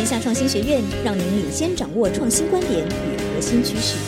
天下创新学院让您领先掌握创新观点与核心趋势。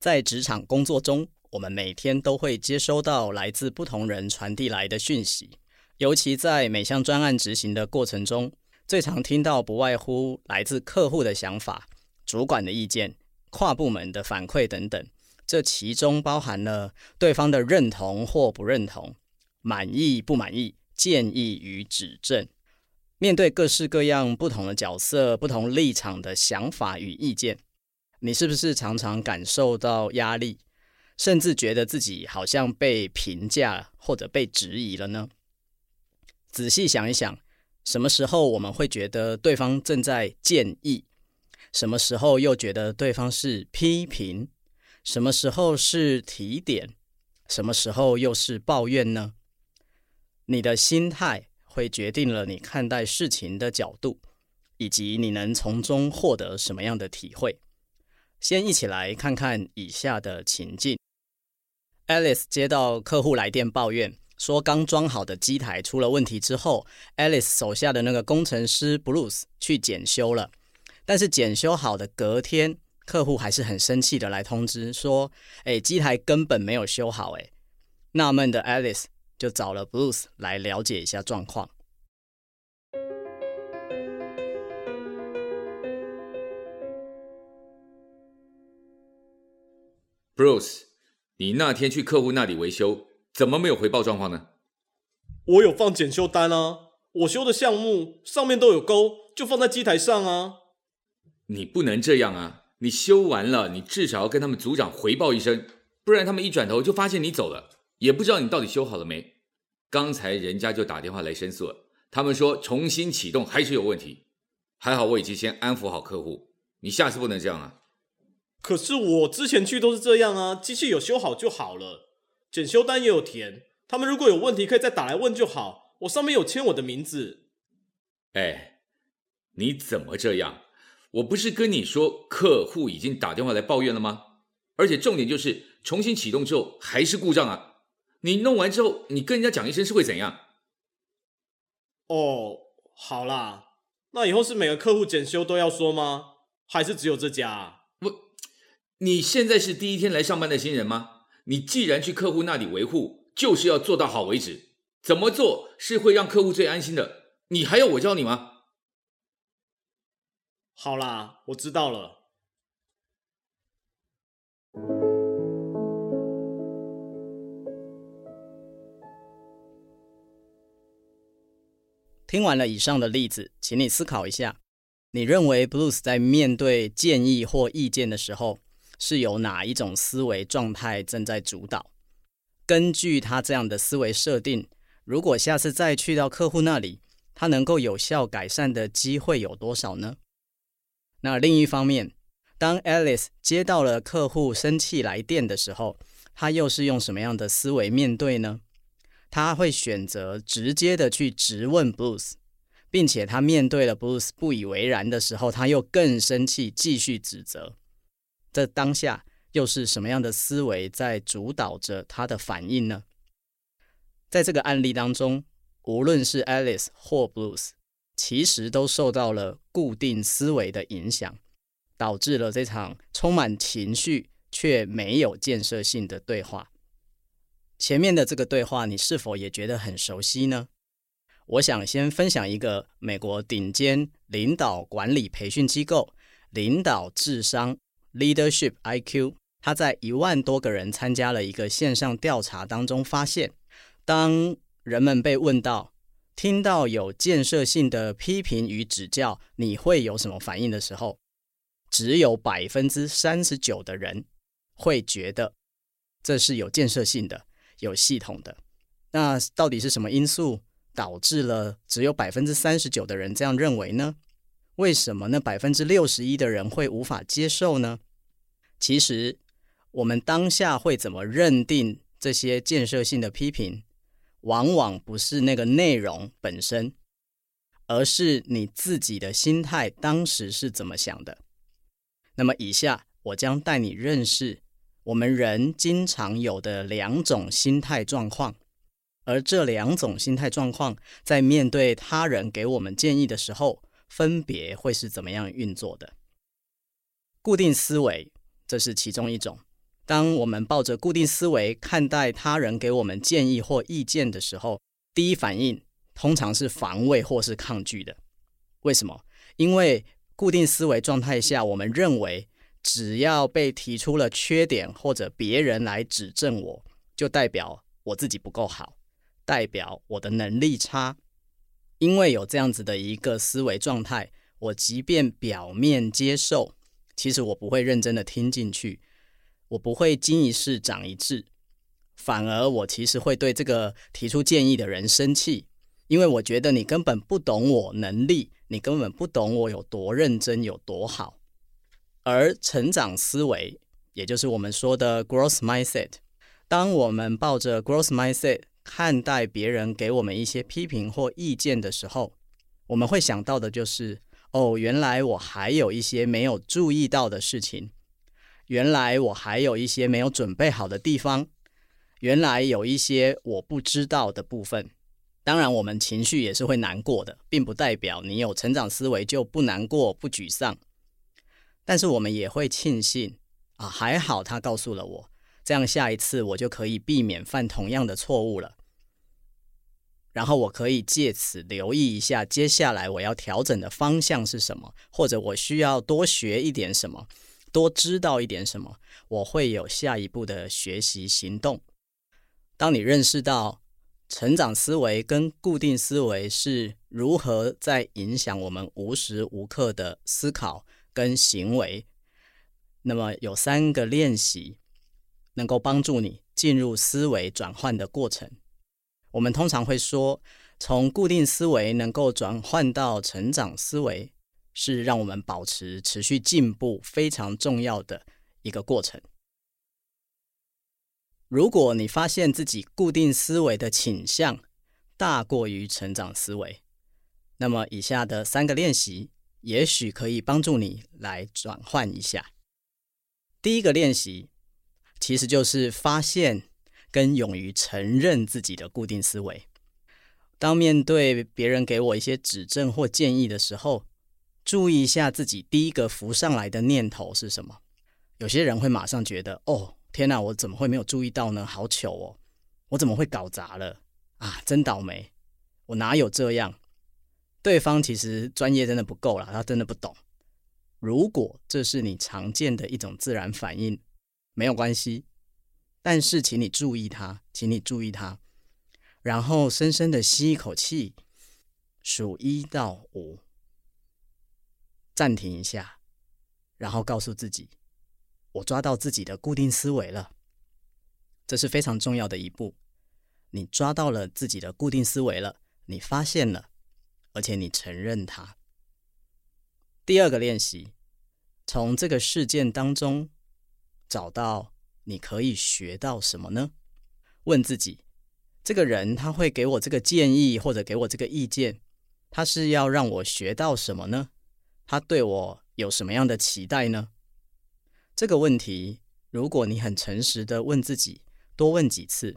在职场工作中，我们每天都会接收到来自不同人传递来的讯息，尤其在每项专案执行的过程中，最常听到不外乎来自客户的想法、主管的意见、跨部门的反馈等等。这其中包含了对方的认同或不认同、满意不满意、建议与指正。面对各式各样不同的角色、不同立场的想法与意见，你是不是常常感受到压力，甚至觉得自己好像被评价或者被质疑了呢？仔细想一想，什么时候我们会觉得对方正在建议？什么时候又觉得对方是批评？什么时候是提点？什么时候又是抱怨呢？你的心态。会决定了你看待事情的角度，以及你能从中获得什么样的体会。先一起来看看以下的情境：Alice 接到客户来电抱怨，说刚装好的机台出了问题之后，Alice 手下的那个工程师 Bruce 去检修了，但是检修好的隔天，客户还是很生气的来通知说：“哎，机台根本没有修好。”哎，纳闷的 Alice。就找了 Bruce 来了解一下状况。Bruce，你那天去客户那里维修，怎么没有回报状况呢？我有放检修单啊，我修的项目上面都有勾，就放在机台上啊。你不能这样啊！你修完了，你至少要跟他们组长回报一声，不然他们一转头就发现你走了。也不知道你到底修好了没？刚才人家就打电话来申诉了，他们说重新启动还是有问题。还好我已经先安抚好客户，你下次不能这样啊。可是我之前去都是这样啊，机器有修好就好了，检修单也有填，他们如果有问题可以再打来问就好，我上面有签我的名字。哎，你怎么这样？我不是跟你说客户已经打电话来抱怨了吗？而且重点就是。重新启动之后还是故障啊！你弄完之后，你跟人家讲一声是会怎样？哦，好啦，那以后是每个客户检修都要说吗？还是只有这家啊？不，你现在是第一天来上班的新人吗？你既然去客户那里维护，就是要做到好为止。怎么做是会让客户最安心的？你还要我教你吗？好啦，我知道了。听完了以上的例子，请你思考一下：你认为 Bruce 在面对建议或意见的时候，是有哪一种思维状态正在主导？根据他这样的思维设定，如果下次再去到客户那里，他能够有效改善的机会有多少呢？那另一方面，当 Alice 接到了客户生气来电的时候，他又是用什么样的思维面对呢？他会选择直接的去质问 Bruce，并且他面对了 Bruce 不以为然的时候，他又更生气，继续指责。这当下又是什么样的思维在主导着他的反应呢？在这个案例当中，无论是 Alice 或 Bruce，其实都受到了固定思维的影响，导致了这场充满情绪却没有建设性的对话。前面的这个对话，你是否也觉得很熟悉呢？我想先分享一个美国顶尖领导管理培训机构领导智商 （Leadership IQ），他在一万多个人参加了一个线上调查当中发现，当人们被问到听到有建设性的批评与指教，你会有什么反应的时候，只有百分之三十九的人会觉得这是有建设性的。有系统的，那到底是什么因素导致了只有百分之三十九的人这样认为呢？为什么那百分之六十一的人会无法接受呢？其实，我们当下会怎么认定这些建设性的批评，往往不是那个内容本身，而是你自己的心态当时是怎么想的。那么，以下我将带你认识。我们人经常有的两种心态状况，而这两种心态状况，在面对他人给我们建议的时候，分别会是怎么样运作的？固定思维，这是其中一种。当我们抱着固定思维看待他人给我们建议或意见的时候，第一反应通常是防卫或是抗拒的。为什么？因为固定思维状态下，我们认为只要被提出了缺点或者别人来指正我，就代表我自己不够好，代表我的能力差。因为有这样子的一个思维状态，我即便表面接受，其实我不会认真的听进去，我不会经一事长一智，反而我其实会对这个提出建议的人生气，因为我觉得你根本不懂我能力，你根本不懂我有多认真有多好。而成长思维，也就是我们说的 growth mindset，当我们抱着 growth mindset 看待别人给我们一些批评或意见的时候，我们会想到的就是。哦，原来我还有一些没有注意到的事情，原来我还有一些没有准备好的地方，原来有一些我不知道的部分。当然，我们情绪也是会难过的，并不代表你有成长思维就不难过、不沮丧。但是我们也会庆幸啊，还好他告诉了我，这样下一次我就可以避免犯同样的错误了。然后我可以借此留意一下，接下来我要调整的方向是什么，或者我需要多学一点什么，多知道一点什么，我会有下一步的学习行动。当你认识到成长思维跟固定思维是如何在影响我们无时无刻的思考跟行为，那么有三个练习能够帮助你进入思维转换的过程。我们通常会说，从固定思维能够转换到成长思维，是让我们保持持续进步非常重要的一个过程。如果你发现自己固定思维的倾向大过于成长思维，那么以下的三个练习也许可以帮助你来转换一下。第一个练习其实就是发现。跟勇于承认自己的固定思维。当面对别人给我一些指正或建议的时候，注意一下自己第一个浮上来的念头是什么。有些人会马上觉得：“哦，天哪，我怎么会没有注意到呢？好糗哦，我怎么会搞砸了啊？真倒霉，我哪有这样？”对方其实专业真的不够了，他真的不懂。如果这是你常见的一种自然反应，没有关系。但是，请你注意它，请你注意它，然后深深的吸一口气，数一到五，暂停一下，然后告诉自己：“我抓到自己的固定思维了。”这是非常重要的一步。你抓到了自己的固定思维了，你发现了，而且你承认它。第二个练习，从这个事件当中找到。你可以学到什么呢？问自己，这个人他会给我这个建议或者给我这个意见，他是要让我学到什么呢？他对我有什么样的期待呢？这个问题，如果你很诚实的问自己，多问几次，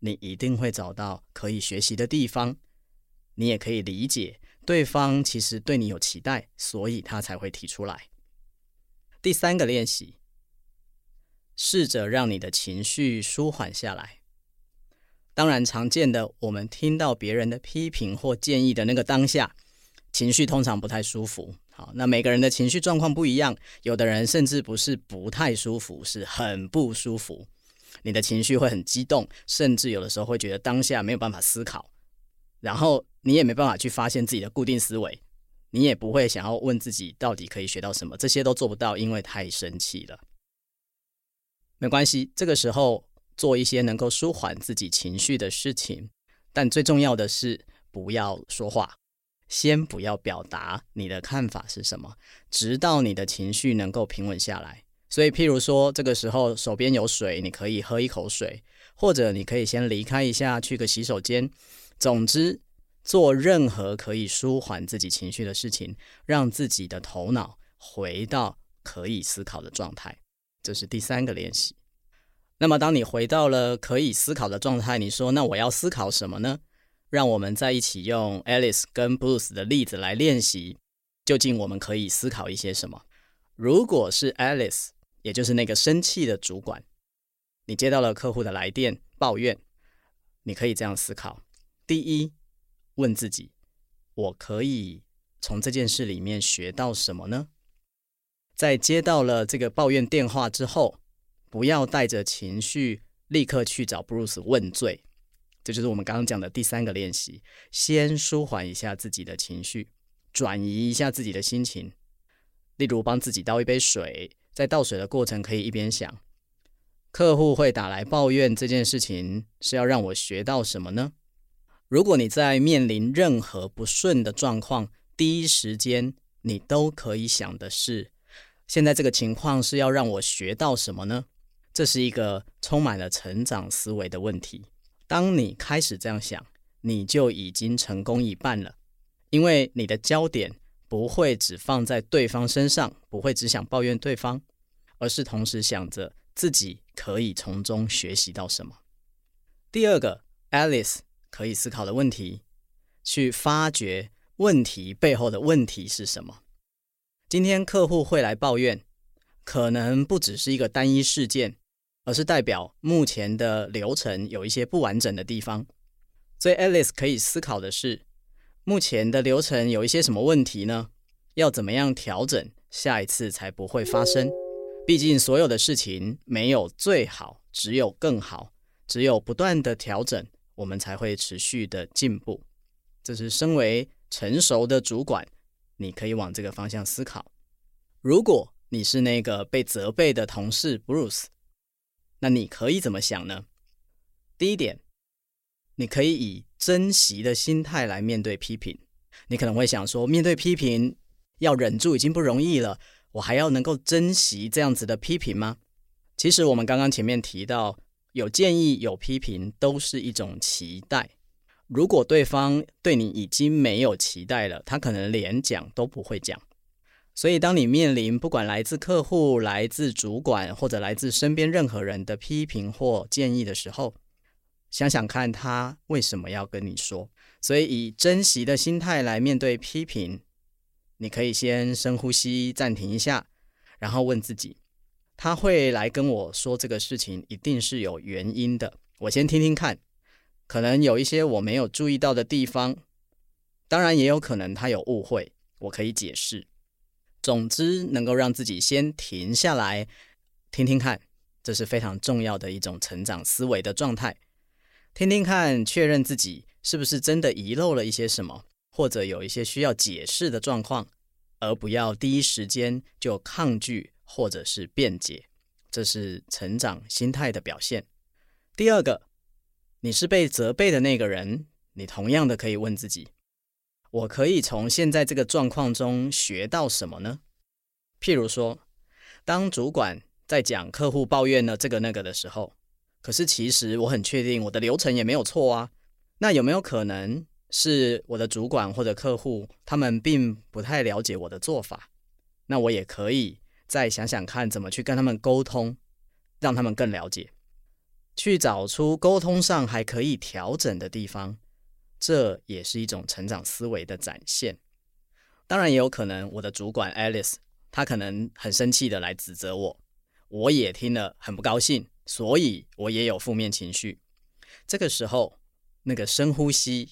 你一定会找到可以学习的地方。你也可以理解对方其实对你有期待，所以他才会提出来。第三个练习。试着让你的情绪舒缓下来。当然，常见的，我们听到别人的批评或建议的那个当下，情绪通常不太舒服。好，那每个人的情绪状况不一样，有的人甚至不是不太舒服，是很不舒服。你的情绪会很激动，甚至有的时候会觉得当下没有办法思考，然后你也没办法去发现自己的固定思维，你也不会想要问自己到底可以学到什么，这些都做不到，因为太生气了。没关系，这个时候做一些能够舒缓自己情绪的事情，但最重要的是不要说话，先不要表达你的看法是什么，直到你的情绪能够平稳下来。所以，譬如说，这个时候手边有水，你可以喝一口水，或者你可以先离开一下，去个洗手间。总之，做任何可以舒缓自己情绪的事情，让自己的头脑回到可以思考的状态。这是第三个练习，那么，当你回到了可以思考的状态，你说：“那我要思考什么呢？”让我们在一起用 Alice 跟 Bruce 的例子来练习，究竟我们可以思考一些什么？如果是 Alice，也就是那个生气的主管，你接到了客户的来电抱怨，你可以这样思考：第一，问自己，我可以从这件事里面学到什么呢？在接到了这个抱怨电话之后，不要带着情绪立刻去找 Bruce 问罪，这就是我们刚刚讲的第三个练习。先舒缓一下自己的情绪，转移一下自己的心情。例如，帮自己倒一杯水，在倒水的过程可以一边想：客户会打来抱怨这件事情是要让我学到什么呢？如果你在面临任何不顺的状况，第一时间你都可以想的是：现在这个情况是要让我学到什么呢？这是一个充满了成长思维的问题。当你开始这样想，你就已经成功一半了，因为你的焦点不会只放在对方身上，不会只想抱怨对方，而是同时想着自己可以从中学习到什么。第二个，Alice 可以思考的问题，去发掘问题背后的问题是什么。今天客户会来抱怨，可能不只是一个单一事件。而是代表目前的流程有一些不完整的地方，所以 Alice 可以思考的是，目前的流程有一些什么问题呢？要怎么样调整，下一次才不会发生？毕竟所有的事情没有最好，只有更好，只有不断的调整，我们才会持续的进步。这是身为成熟的主管，你可以往这个方向思考。如果你是那个被责备的同事 Bruce。那你可以怎么想呢？第一点，你可以以珍惜的心态来面对批评。你可能会想说，面对批评要忍住已经不容易了，我还要能够珍惜这样子的批评吗？其实我们刚刚前面提到，有建议、有批评都是一种期待。如果对方对你已经没有期待了，他可能连讲都不会讲。所以，当你面临不管来自客户、来自主管或者来自身边任何人的批评或建议的时候，想想看他为什么要跟你说。所以，以珍惜的心态来面对批评，你可以先深呼吸，暂停一下，然后问自己：他会来跟我说这个事情，一定是有原因的。我先听听看，可能有一些我没有注意到的地方，当然也有可能他有误会，我可以解释。总之，能够让自己先停下来，听听看，这是非常重要的一种成长思维的状态。听听看，确认自己是不是真的遗漏了一些什么，或者有一些需要解释的状况，而不要第一时间就抗拒或者是辩解，这是成长心态的表现。第二个，你是被责备的那个人，你同样的可以问自己。我可以从现在这个状况中学到什么呢？譬如说，当主管在讲客户抱怨了这个那个的时候，可是其实我很确定我的流程也没有错啊。那有没有可能是我的主管或者客户他们并不太了解我的做法？那我也可以再想想看怎么去跟他们沟通，让他们更了解，去找出沟通上还可以调整的地方。这也是一种成长思维的展现。当然，也有可能我的主管 Alice，她可能很生气的来指责我，我也听了很不高兴，所以我也有负面情绪。这个时候，那个深呼吸，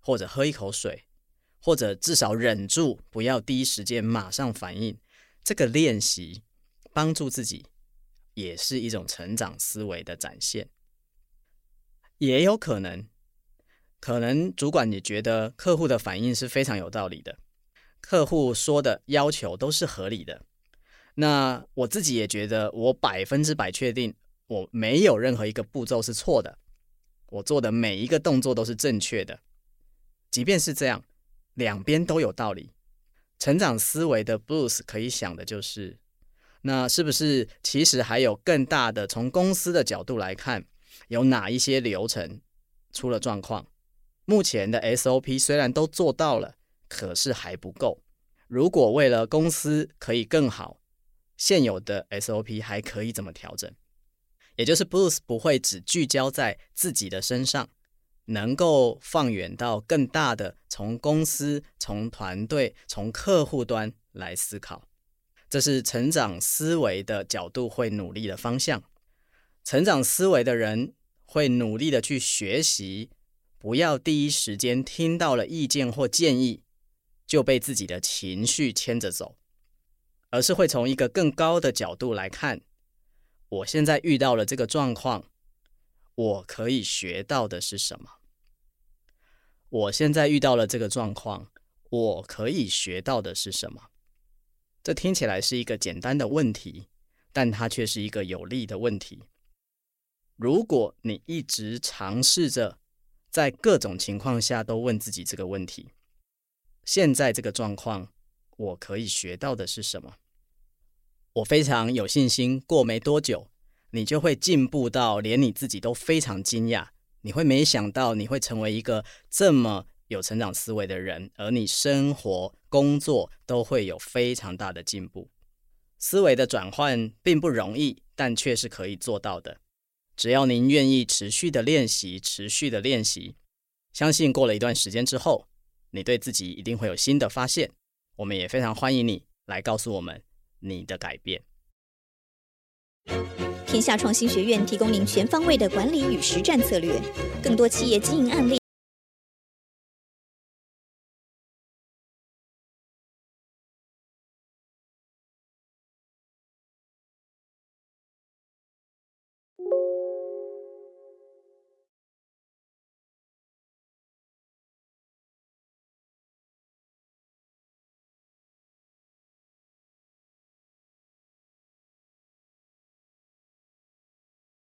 或者喝一口水，或者至少忍住，不要第一时间马上反应，这个练习帮助自己，也是一种成长思维的展现。也有可能。可能主管你觉得客户的反应是非常有道理的，客户说的要求都是合理的。那我自己也觉得，我百分之百确定我没有任何一个步骤是错的，我做的每一个动作都是正确的。即便是这样，两边都有道理。成长思维的 Bruce 可以想的就是，那是不是其实还有更大的？从公司的角度来看，有哪一些流程出了状况？目前的 SOP 虽然都做到了，可是还不够。如果为了公司可以更好，现有的 SOP 还可以怎么调整？也就是 Bruce 不会只聚焦在自己的身上，能够放远到更大的，从公司、从团队、从客户端来思考。这是成长思维的角度会努力的方向。成长思维的人会努力的去学习，不要第一时间听到了意见或建议就被自己的情绪牵着走，而是会从一个更高的角度来看，我现在遇到了这个状况，我可以学到的是什么？我现在遇到了这个状况，我可以学到的是什么？这听起来是一个简单的问题，但它却是一个有利的问题。如果你一直尝试着在各种情况下都问自己这个问题，现在这个状况，我可以学到的是什么？我非常有信心，过没多久，你就会进步到连你自己都非常惊讶。你会没想到你会成为一个这么有成长思维的人，而你生活、工作都会有非常大的进步。思维的转换并不容易，但却是可以做到的。只要您愿意持续的练习，持续的练习，相信过了一段时间之后，你对自己一定会有新的发现。我们也非常欢迎你来告诉我们你的改变。天下创新学院提供您全方位的管理与实战策略，更多企业经营案例